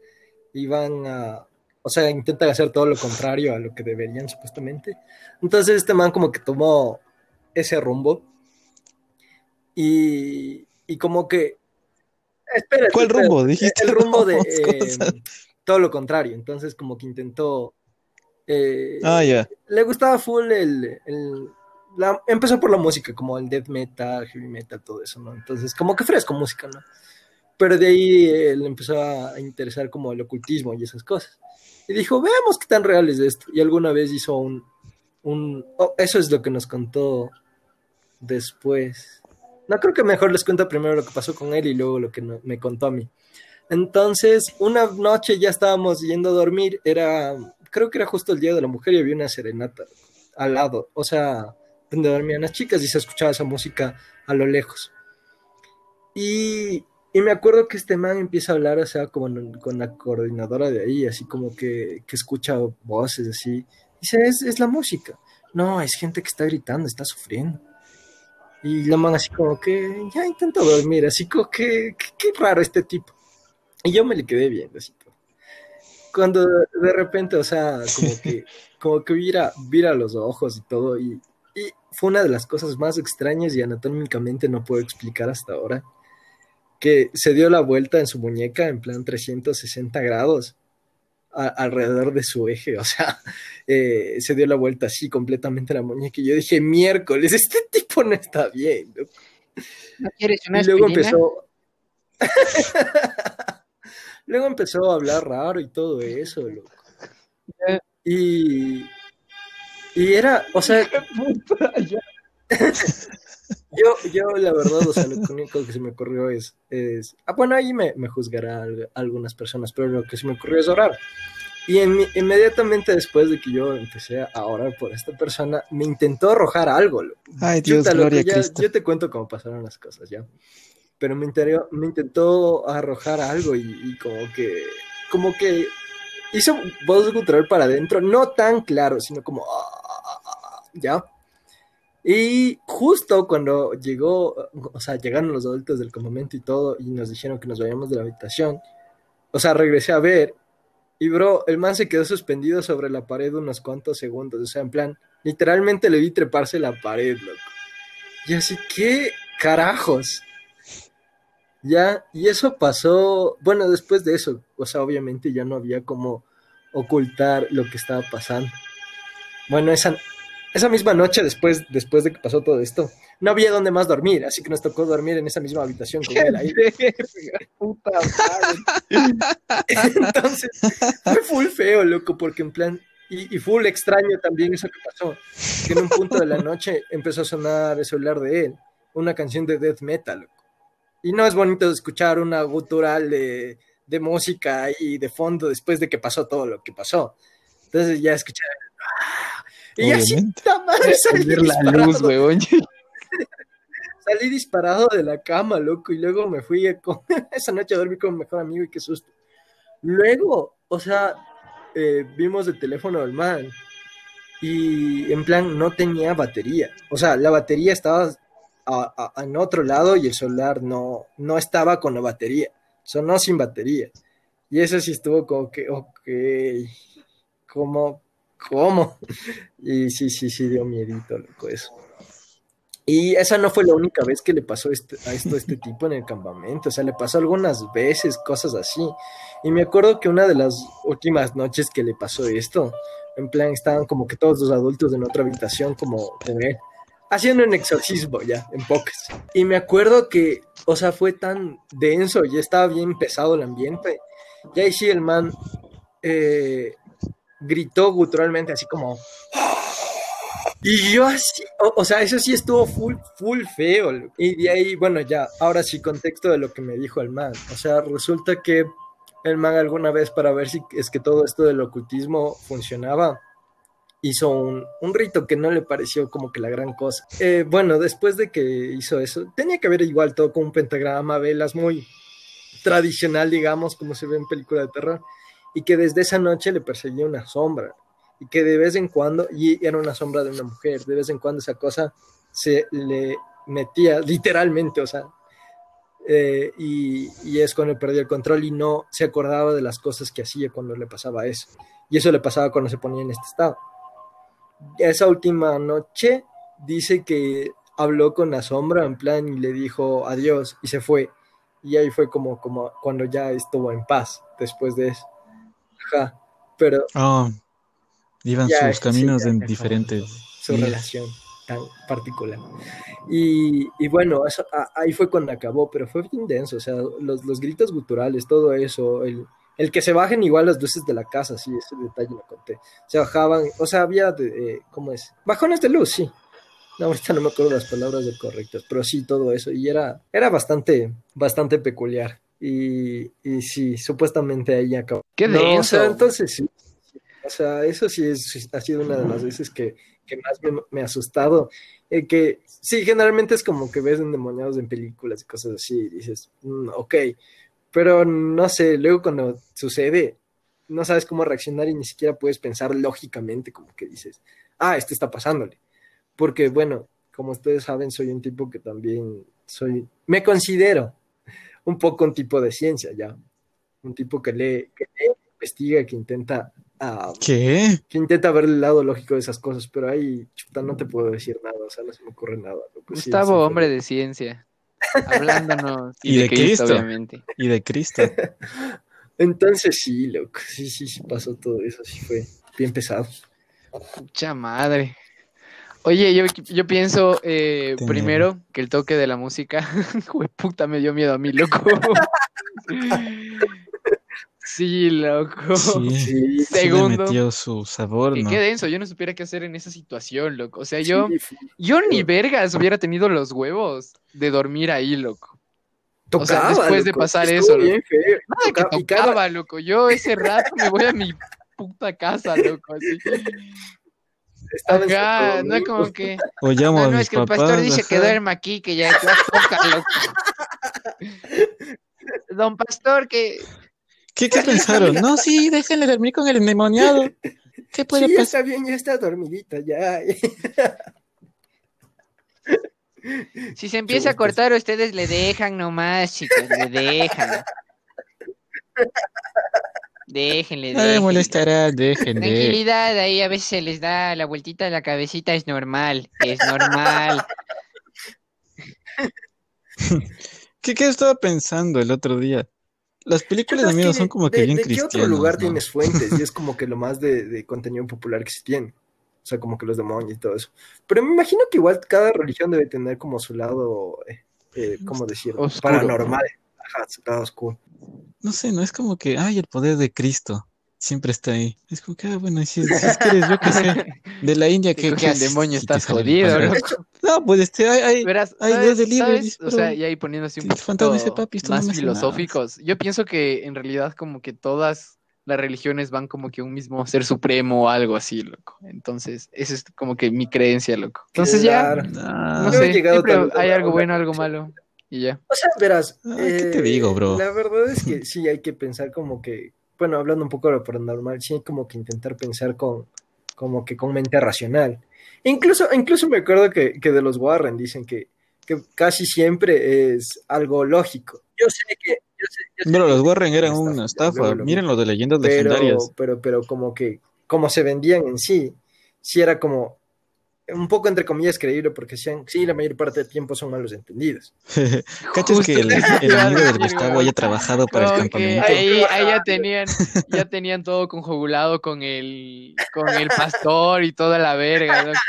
y van a, o sea, intentan hacer todo lo contrario a lo que deberían supuestamente. Entonces este man como que tomó ese rumbo y, y como que... Espera, ¿Cuál espera, rumbo? Dijiste el rumbo de eh, todo lo contrario. Entonces como que intentó... Eh, ah, ya. Yeah. Le gustaba full el, el la, empezó por la música, como el death metal, heavy metal, todo eso, ¿no? Entonces, como que fresco música, ¿no? Pero de ahí él empezó a interesar como el ocultismo y esas cosas. Y dijo, veamos qué tan real es esto. Y alguna vez hizo un... un oh, eso es lo que nos contó después. No, creo que mejor les cuento primero lo que pasó con él y luego lo que me contó a mí. Entonces, una noche ya estábamos yendo a dormir, era, creo que era justo el Día de la Mujer y había una serenata al lado. O sea, donde dormían las chicas y se escuchaba esa música a lo lejos. Y, y, me acuerdo que este man empieza a hablar, o sea, como con la coordinadora de ahí, así como que, que escucha voces así. Dice, es, es, la música. no, es gente que está gritando, está sufriendo. Y la man así como que, ya intento dormir, así como que, qué raro este tipo. Y yo me le quedé viendo así todo. Cuando de repente, o sea, como que, como que vira, vira los ojos y todo, y, y fue una de las cosas más extrañas y anatómicamente no puedo explicar hasta ahora, que se dio la vuelta en su muñeca en plan 360 grados alrededor de su eje, o sea, eh, se dio la vuelta así completamente la muñeca y yo dije, miércoles, este tipo no está bien. ¿No quieres una y luego empezó... luego empezó a hablar raro y todo eso, loco. Y, y era, o sea, yo, yo la verdad, o sea, lo único que se me ocurrió es, es ah, bueno, ahí me, me juzgará algunas personas, pero lo que se me ocurrió es orar. Y inmediatamente después de que yo empecé a orar por esta persona, me intentó arrojar algo. Ay, Dios, gloria ya, Cristo. Yo te cuento cómo pasaron las cosas, ¿ya? Pero me, me intentó arrojar algo y, y, como que, como que hizo voz gutural para adentro, no tan claro, sino como, ah, ¿ya? Y justo cuando llegó, o sea, llegaron los adultos del campamento y todo, y nos dijeron que nos vayamos de la habitación, o sea, regresé a ver y bro, el man se quedó suspendido sobre la pared unos cuantos segundos. O sea, en plan, literalmente le vi treparse la pared, loco. Y así, ¿qué carajos? Ya, y eso pasó, bueno, después de eso, o sea, obviamente ya no había como ocultar lo que estaba pasando. Bueno, esa, esa misma noche, después, después de que pasó todo esto, no había dónde más dormir, así que nos tocó dormir en esa misma habitación con él ahí. Puta Entonces, fue full feo, loco, porque en plan, y, y, full extraño también eso que pasó, que en un punto de la noche empezó a sonar el celular de él, una canción de death metal, loco. Y no es bonito escuchar una gutural de, de música y de fondo después de que pasó todo lo que pasó. Entonces ya escuché... ¡ah! Y así, madre, la luz, weón salí disparado de la cama, loco, y luego me fui con... esa noche a dormir con mi mejor amigo y qué susto. Luego, o sea, eh, vimos el teléfono del man y en plan no tenía batería. O sea, la batería estaba en otro lado y el celular no, no estaba con la batería. Sonó sin batería. Y eso sí estuvo como que, ok, ¿cómo? ¿Cómo? Y sí, sí, sí dio miedito, loco, eso. Y esa no fue la única vez que le pasó este, a esto a este tipo en el campamento, o sea, le pasó algunas veces, cosas así. Y me acuerdo que una de las últimas noches que le pasó esto, en plan, estaban como que todos los adultos en otra habitación, como él, haciendo un exorcismo ya, en pocas. Y me acuerdo que, o sea, fue tan denso, ya estaba bien pesado el ambiente. Y ahí sí el man eh, gritó guturalmente, así como, y yo así, o, sea, eso sí estuvo full, full feo. Y de ahí, bueno, ya, ahora sí, contexto de lo que me dijo el man. O sea, resulta que el man alguna vez, para ver si es que todo esto del ocultismo funcionaba, hizo un, un rito que no le pareció como que la gran cosa. Eh, bueno, después de que hizo eso, tenía que ver igual todo con un pentagrama, velas, muy tradicional, digamos, como se ve en película de terror. Y que desde esa noche le perseguía una sombra y que de vez en cuando, y era una sombra de una mujer, de vez en cuando esa cosa se le metía literalmente, o sea, eh, y, y, es cuando perdió el control y no se acordaba de las cosas que hacía cuando le pasaba eso. Y eso le pasaba cuando se ponía en este estado. Esa última noche dice que habló con la sombra en plan y le dijo adiós y se fue. Y ahí fue como, como cuando ya estuvo en paz después de eso. Ajá. Pero, oh. Iban sus caminos en diferentes. Su relación tan particular. Y, y bueno, eso, ahí fue cuando acabó, pero fue bien denso, o sea, los, los gritos guturales, todo eso, el, el, que se bajen igual las luces de la casa, sí, ese detalle lo conté. Se bajaban, o sea, había, de, eh, ¿cómo es? Bajones de luz, sí. No, ahorita no me acuerdo las palabras correctas, pero sí, todo eso, y era, era bastante, bastante peculiar. Y, y sí, supuestamente ahí acabó. ¿Qué denso? o sea, entonces sí. O sea, eso sí es, ha sido una de las veces que, que más me, ha asustado. Eh, que sí, generalmente es como que ves endemoniados en películas y cosas así, y dices, mm, ok, pero no sé, luego cuando sucede, no sabes cómo reaccionar y ni siquiera puedes pensar lógicamente como que dices, ah, esto está pasándole. Porque bueno, como ustedes saben, soy un tipo que también soy, me considero un poco un tipo de ciencia ya, un tipo que lee, que lee, investiga, que intenta ah, ¿Qué? que intenta ver el lado lógico de esas cosas, pero ahí, chuta, no te puedo decir nada, o sea, no se me ocurre nada. Gustavo, sí, hombre de ciencia. Hablándonos. Y de Cristo. obviamente. Y de Cristo. Entonces sí, loco, sí, sí, sí pasó todo eso, sí fue bien pesado. Mucha madre. Oye, yo, yo pienso eh, primero que el toque de la música, Jue puta, me dio miedo a mí, loco. Sí, loco. Sí, Sí, sí le Segundo. metió su sabor, qué denso, yo no supiera qué hacer en esa situación, loco. O sea, yo, sí, yo ni vergas hubiera tenido los huevos de dormir ahí, loco. O sea, después de loco, pasar estuvo eso, bien feo. Nada que Tocaba- y cada- tocaba, loco. Yo ese rato me voy a mi puta casa, loco. Así. Acá, Santo no Domingo. como que. O llamo No, a mis es que el papás. pastor dice que ajá. duerma aquí, que ya, ya toca, loco. Don Pastor, que. ¿Qué, qué pensaron? No, sí, déjenle dormir con el endemoniado. ¿Qué puede Sí, pasar? está bien, ya está dormidita, ya. Si se empieza a cortar, ustedes le dejan nomás, chicos, le dejan. Déjenle, No déjenle. molestará, déjenle. Tranquilidad, ahí a veces se les da la vueltita de la cabecita, es normal, es normal. ¿Qué, ¿Qué estaba pensando el otro día? Las películas de miedo son como que de- bien ¿De qué cristianas. otro lugar ¿no? tienes fuentes? Y es como que lo más de, de contenido popular que se tiene. O sea, como que los demonios y todo eso. Pero me imagino que igual cada religión debe tener como su lado, eh, eh, ¿cómo decirlo? Oscuro. Paranormal. Ajá, su lado oscuro. No sé, no es como que, ay, el poder de Cristo siempre está ahí. Es como que, ah, bueno, si, si es que eres, yo qué sé, de la India, Que ¿qué, con qué el haces demonio si estás jodido. No, pues este, hay, hay, Verás, hay ¿sabes- dos de libros, sabes? dice, O sea, ya ahí poniéndose un Sí, el fantasma dice, poquito "Papi, esto no más me hace nada". filosóficos. Yo pienso que en realidad como que todas las religiones van como que a un mismo ser supremo o algo así, loco. Entonces, esa es como que mi creencia, loco. Entonces ya, Claro. No he sé, llegado siempre hay algo bueno, algo malo. Y ya. O sea, verás. Ah, ¿qué te digo, bro? La verdad es que sí hay que pensar como que, bueno, hablando un poco de lo paranormal, sí hay como que intentar pensar con, como que con mente racional. Incluso, incluso me acuerdo que, que de los Warren dicen que, que casi siempre es algo lógico. Yo sé que, yo sé, yo sé Pero que los Warren eran estafa, una estafa. lo Miren lo de leyendas pero, legendarias. pero, pero como que, como se vendían en sí, sí era como un poco entre comillas creíble porque sean, sí, la mayor parte del tiempo son malos entendidos. ¿Cachas que el, el amigo del Gustavo haya trabajado para el campamento? ahí, ahí ya tenían, ya tenían todo confabulado con el, con el pastor y toda la verga. loco.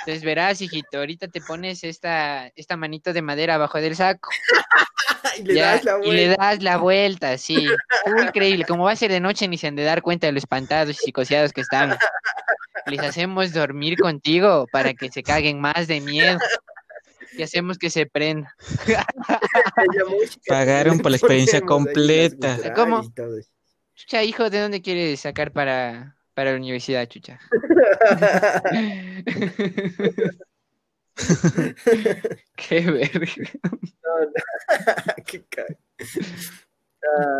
Entonces verás, hijito, ahorita te pones esta, esta manito de madera abajo del saco y le ya, das la y le vuelta. das la vuelta, sí. Muy increíble. Como va a ser de noche, ni se han de dar cuenta de lo espantados y psicoseados que están. Les hacemos dormir contigo para que se caguen más de miedo. Y hacemos que se prenda. Pagaron por la experiencia completa. ¿Cómo? Chucha, hijo, ¿de dónde quieres sacar para, para la universidad, chucha? Qué verga. Qué ca-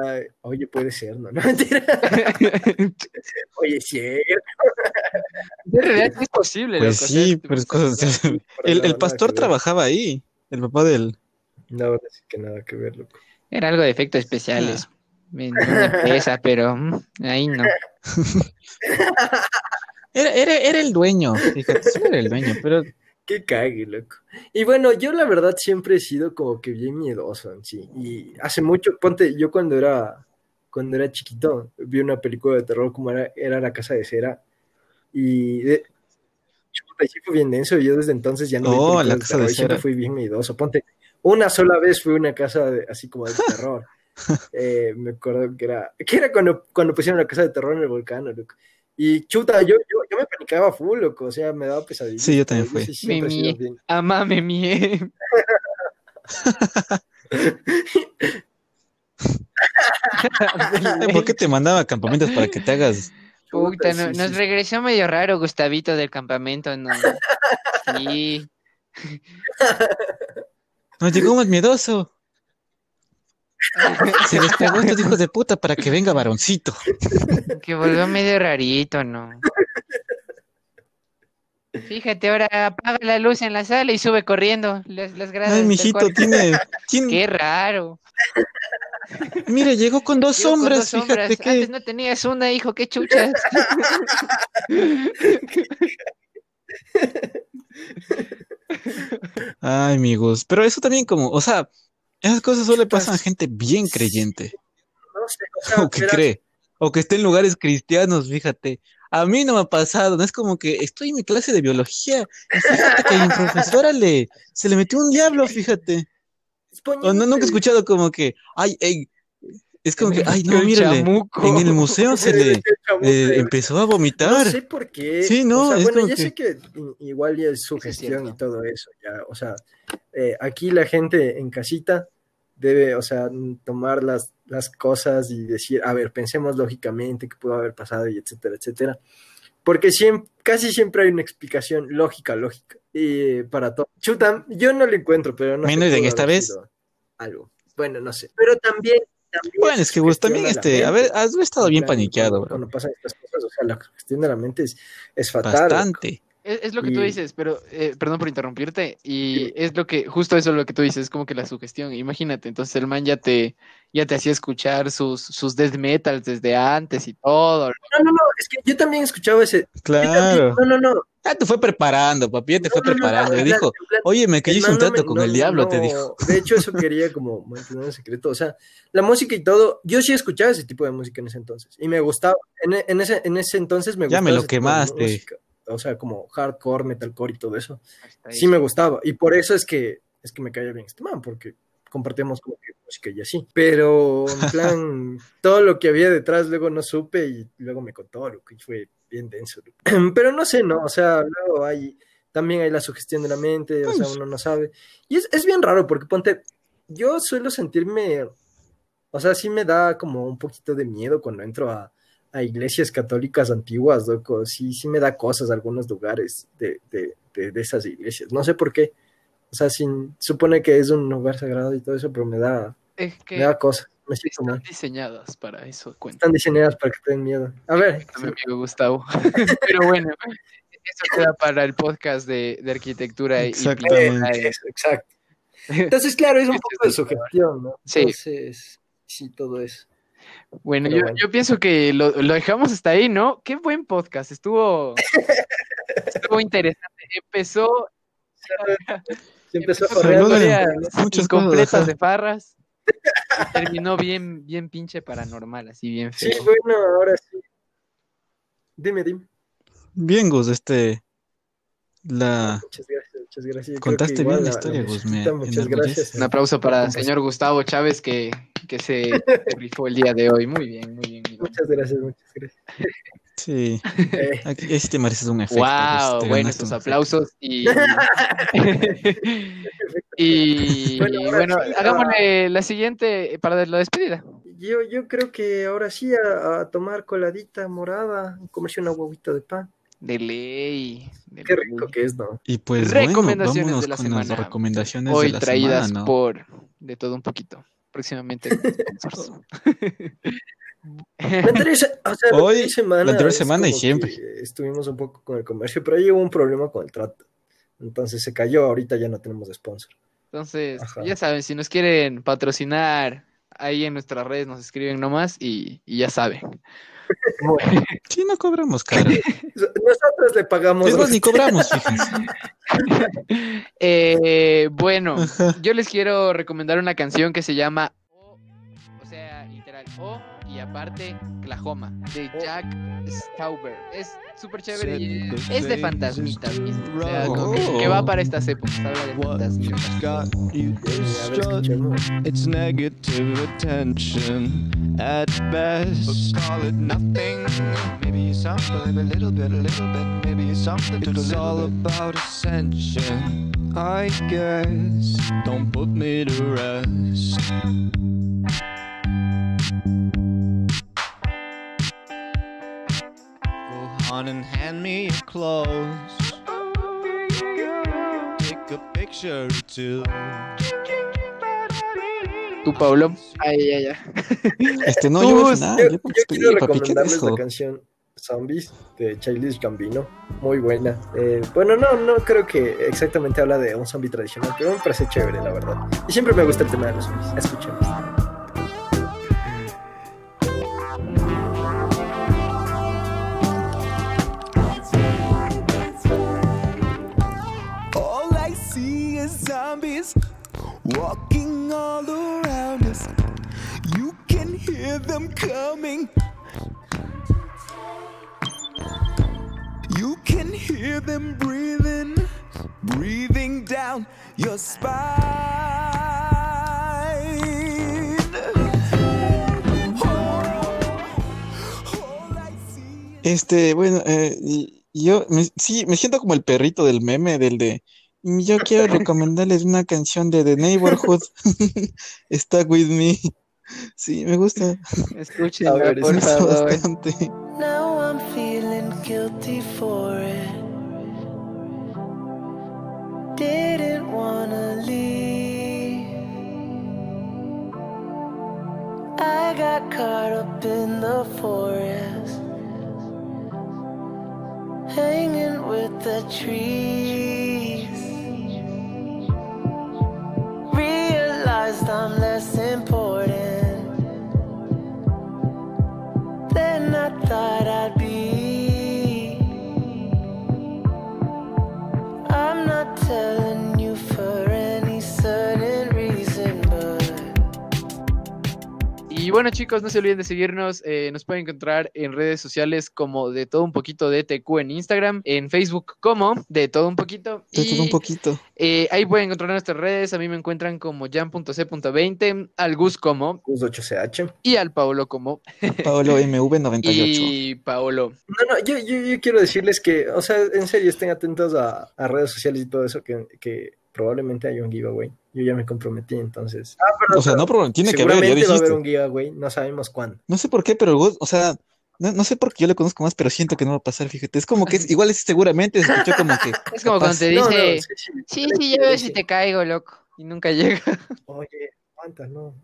Ay, oye, puede ser, ¿no? No, mentira. Oye, sí. De realidad sí es posible, Pues loco, sí, pero es cosas- El, el pastor trabajaba ahí, el papá del... No, no sé que nada que ver, loco. Era algo de efectos especiales. En una empresa, pero mm, ahí no. Era, era, era el dueño, fíjate, sí era el dueño, pero Qué cague, loco. Y bueno, yo la verdad siempre he sido como que bien miedoso en sí. Y hace mucho, ponte, yo cuando era, cuando era chiquito, vi una película de terror como era, era La Casa de Cera. Y de, chuta, y sí fue bien denso. y Yo desde entonces ya no Oh, La de Casa de terror, siempre Cera. fui bien miedoso. Ponte, una sola vez fui a una casa de- así como de terror. Eh, me acuerdo que era, que era cuando, cuando pusieron la casa de terror en el volcán, loco. Y chuta, yo, yo, yo me panicaba full, loco, o sea, me daba pesadillas. Sí, yo también fui. sí Me bien- Amá, me mié. ¿por qué te mandaba a campamentos para que te hagas? Puta, no- sí, nos sí. regresó medio raro Gustavito del campamento, ¿no? Sí. Nos llegó más miedoso. Se les pegó a estos hijos de puta para que venga varoncito. Que volvió medio rarito, ¿no? Fíjate, ahora apaga la luz en la sala y sube corriendo las, las gradas. Ay, mijito, tiene, tiene, Qué raro. mire, llegó con dos con sombras, dos sombras. fíjate que. Antes no tenías una, hijo, qué chuchas. Ay, amigos, pero eso también como, o sea, esas cosas solo le pasan a gente bien creyente, No sé, o sea, o que verás, cree, o que esté en lugares cristianos, fíjate. A mí no me ha pasado, no es como que estoy en mi clase de biología y fíjate que a mi profesora le, se le metió un diablo, fíjate. O no, nunca he escuchado como que, ay, ey, es como que, ay, no, mírale, en el museo se le eh, empezó a No vomitar. sé por qué. Sí, no, o sea, es bueno, ya que- sé que igual ya es es sugestión y cierto. todo eso, ya, o sea, eh, aquí la gente en casita debe, o sea, tomar las, las cosas y decir, a ver, pensemos lógicamente qué pudo haber pasado y etcétera, etcétera. Porque siempre, casi siempre hay una explicación lógica, lógica, y para todo. Chuta, yo no lo encuentro, pero no sé, Menos en pudo esta vez. Algo. Bueno, no sé. Pero también. Bueno, es que vos también, este, a ver, has estado En bien paniqueado, cuando, bro. cuando pasan estas cosas, o sea, la gestión de la mente es, es fatal. Bastante. Es, es lo que tú dices, pero eh, perdón por interrumpirte. Y es lo que, justo eso es lo que tú dices, es como que la sugestión. Imagínate, entonces el man ya te, ya te hacía escuchar sus, sus death metals desde antes y todo. No, no, no, es que yo también escuchaba ese. Claro. No, no, no. Ya te fue preparando, papi, ya te fue No, no, no, preparando. plan- dijo, oye, me el man un no trato con no, el diablo, te no, dijo. De hecho, eso quería como mantener en secreto. O sea, la música y todo, yo sí escuchaba ese tipo de música en ese entonces. Y me gustaba. En, en ese, en ese entonces me Ya gustaba. me lo ese tipo de quemaste. O sea, como hardcore, metalcore y todo eso. Sí me gustaba. Y por eso es que, es que me caía bien este man, porque compartíamos como que música y así. Pero, en plan, todo lo que había detrás luego no supe y luego me contó, lo que fue bien denso. Pero no sé, ¿no? O sea, luego hay, también hay la sugestión de la mente, o sea, uno no sabe. Y es, es bien raro porque ponte, yo suelo sentirme, o sea, sí me da como un poquito de miedo cuando entro a, a iglesias católicas antiguas, loco. Sí, sí me da cosas algunos lugares de, de, de, de esas iglesias. No sé por qué. O sea, sin, supone que es un lugar sagrado y todo eso, pero me da, Es me da cosas. Me están mal. diseñadas para eso, cuenta. Están diseñadas para que te den miedo. A ver, mi amigo Gustavo. Pero bueno, eso queda para el podcast de, de arquitectura y Exactamente. y- Eso, exacto. Entonces, claro, es un Ese poco de sugestión, ¿no? Sí. Entonces, sí, todo eso. Bueno, yo, bueno. yo pienso que lo, lo dejamos hasta ahí, ¿no? Qué buen podcast, estuvo, estuvo interesante. Empezó, Se empezó a empezó correr. Historias Muchas cosas, ajá. de farras y terminó bien, bien pinche paranormal, así bien Sí, feo. bueno, ahora sí. Dime, dime. Bien, Gus, este, la, Muchas gracias, Contaste bien la la- historia, necesita. Muchas gracias. Un aplauso para el señor Gustavo Chávez que, que se, rifó el día de hoy. Muy bien, muy bien. amigo. Muchas gracias, muchas gracias. sí, Eh, aquí, sí te mereces un efecto. Wow, te bueno, ganaste estos aplausos y y Bueno, bueno, sí, hagámosle la siguiente para la despedida. yo, yo creo que ahora sí a, a tomar coladita morada, comerse una huevita de pan. De ley. de Qué ley. rico que es, ¿no? Y pues bueno, Recomendaciones vámonos de la con semana. las recomendaciones Hoy de la traídas semana, ¿no? por de todo un poquito. Próximamente. sponsors. La anterior, se- o sea, la Hoy, semana, la anterior semana y siempre. Estuvimos un poco con el comercio, pero ahí hubo un problema con el trato. Entonces se cayó, ahorita ya no tenemos sponsor. Entonces, Ajá. ya saben, si nos quieren patrocinar, ahí en nuestras redes nos escriben nomás y, y ya saben. Sí, no cobramos cara. Nosotros le pagamos. Es más, ni cobramos, fíjense. Eh, bueno, Ajá. yo les quiero recomendar una canción que se llama O, o sea, literal, O y aparte Oklahoma, de Jack Stauber. Es súper chévere y es, es de fantasmitas mismo. O sea, como que, que va para estas épocas, habla de fantasmitas. It's negative attention at best. call it nothing. Maybe something, a little bit, a little bit, maybe something to It's all about ascension, I guess. Don't put me to rest. On and hand me your clothes. Take a picture or two. tú, Pablo. Ay, ay, ay. Este, no, yo voy a Yo, quiero papi, ¿qué recomendarles la canción Zombies de Childish Gambino. Muy buena. Eh, bueno, no, no creo que exactamente habla de un zombie tradicional, pero me parece chévere, la verdad. Y siempre me gusta el tema de los zombies. Escuchemos. Hear them coming. You can hear them breathing, breathing down your spine. Este, bueno, eh, yo me- sí, me siento como el perrito del meme, del de yo quiero recomendarles una canción de The Neighborhood. Está with me. Sí, me gusta. Ver, por Me gusta favor. bastante. Now I'm feeling guilty for it. Didn't wanna leave. I got caught up in the forest, hanging with the trees. Realized I'm less bueno, chicos, no se olviden de seguirnos. eh, nos pueden encontrar en redes sociales como de todo un poquito de TQ en Instagram, en Facebook como de todo un poquito. De todo un poquito. eh, ahí pueden encontrar nuestras redes. A mí me encuentran como jan.c.20, al Gus como Gus 8CH. y al Paolo como Paolo MV98. y Paolo. No, no, yo, yo, yo quiero decirles que, o sea, en serio, estén atentos a, a redes sociales y todo eso, que, que probablemente haya un giveaway. Yo ya me comprometí, entonces. Ah, O sea, no, pero tiene que haber, ya Seguramente va a haber dijiste. un giveaway, no sabemos cuándo. No sé por qué, pero o sea, no, no sé por qué yo le conozco más, pero siento que no va a pasar, fíjate. Es como que es, igual es seguramente se escuchó como que. Es como cuando te No, no, dice, sí, sí, sí, sí, yo veo si te caigo, loco. Y nunca llega. Oye, aguanta, no.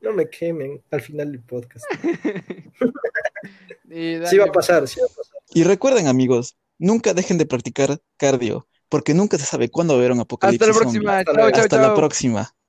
No me quemen al final del podcast. Sí va a pasar, sí va a pasar. Y recuerden, amigos, nunca dejen de practicar cardio, porque nunca se sabe cuándo va a haber un apocalipsis. Hasta la zombie. próxima. Hasta la próxima.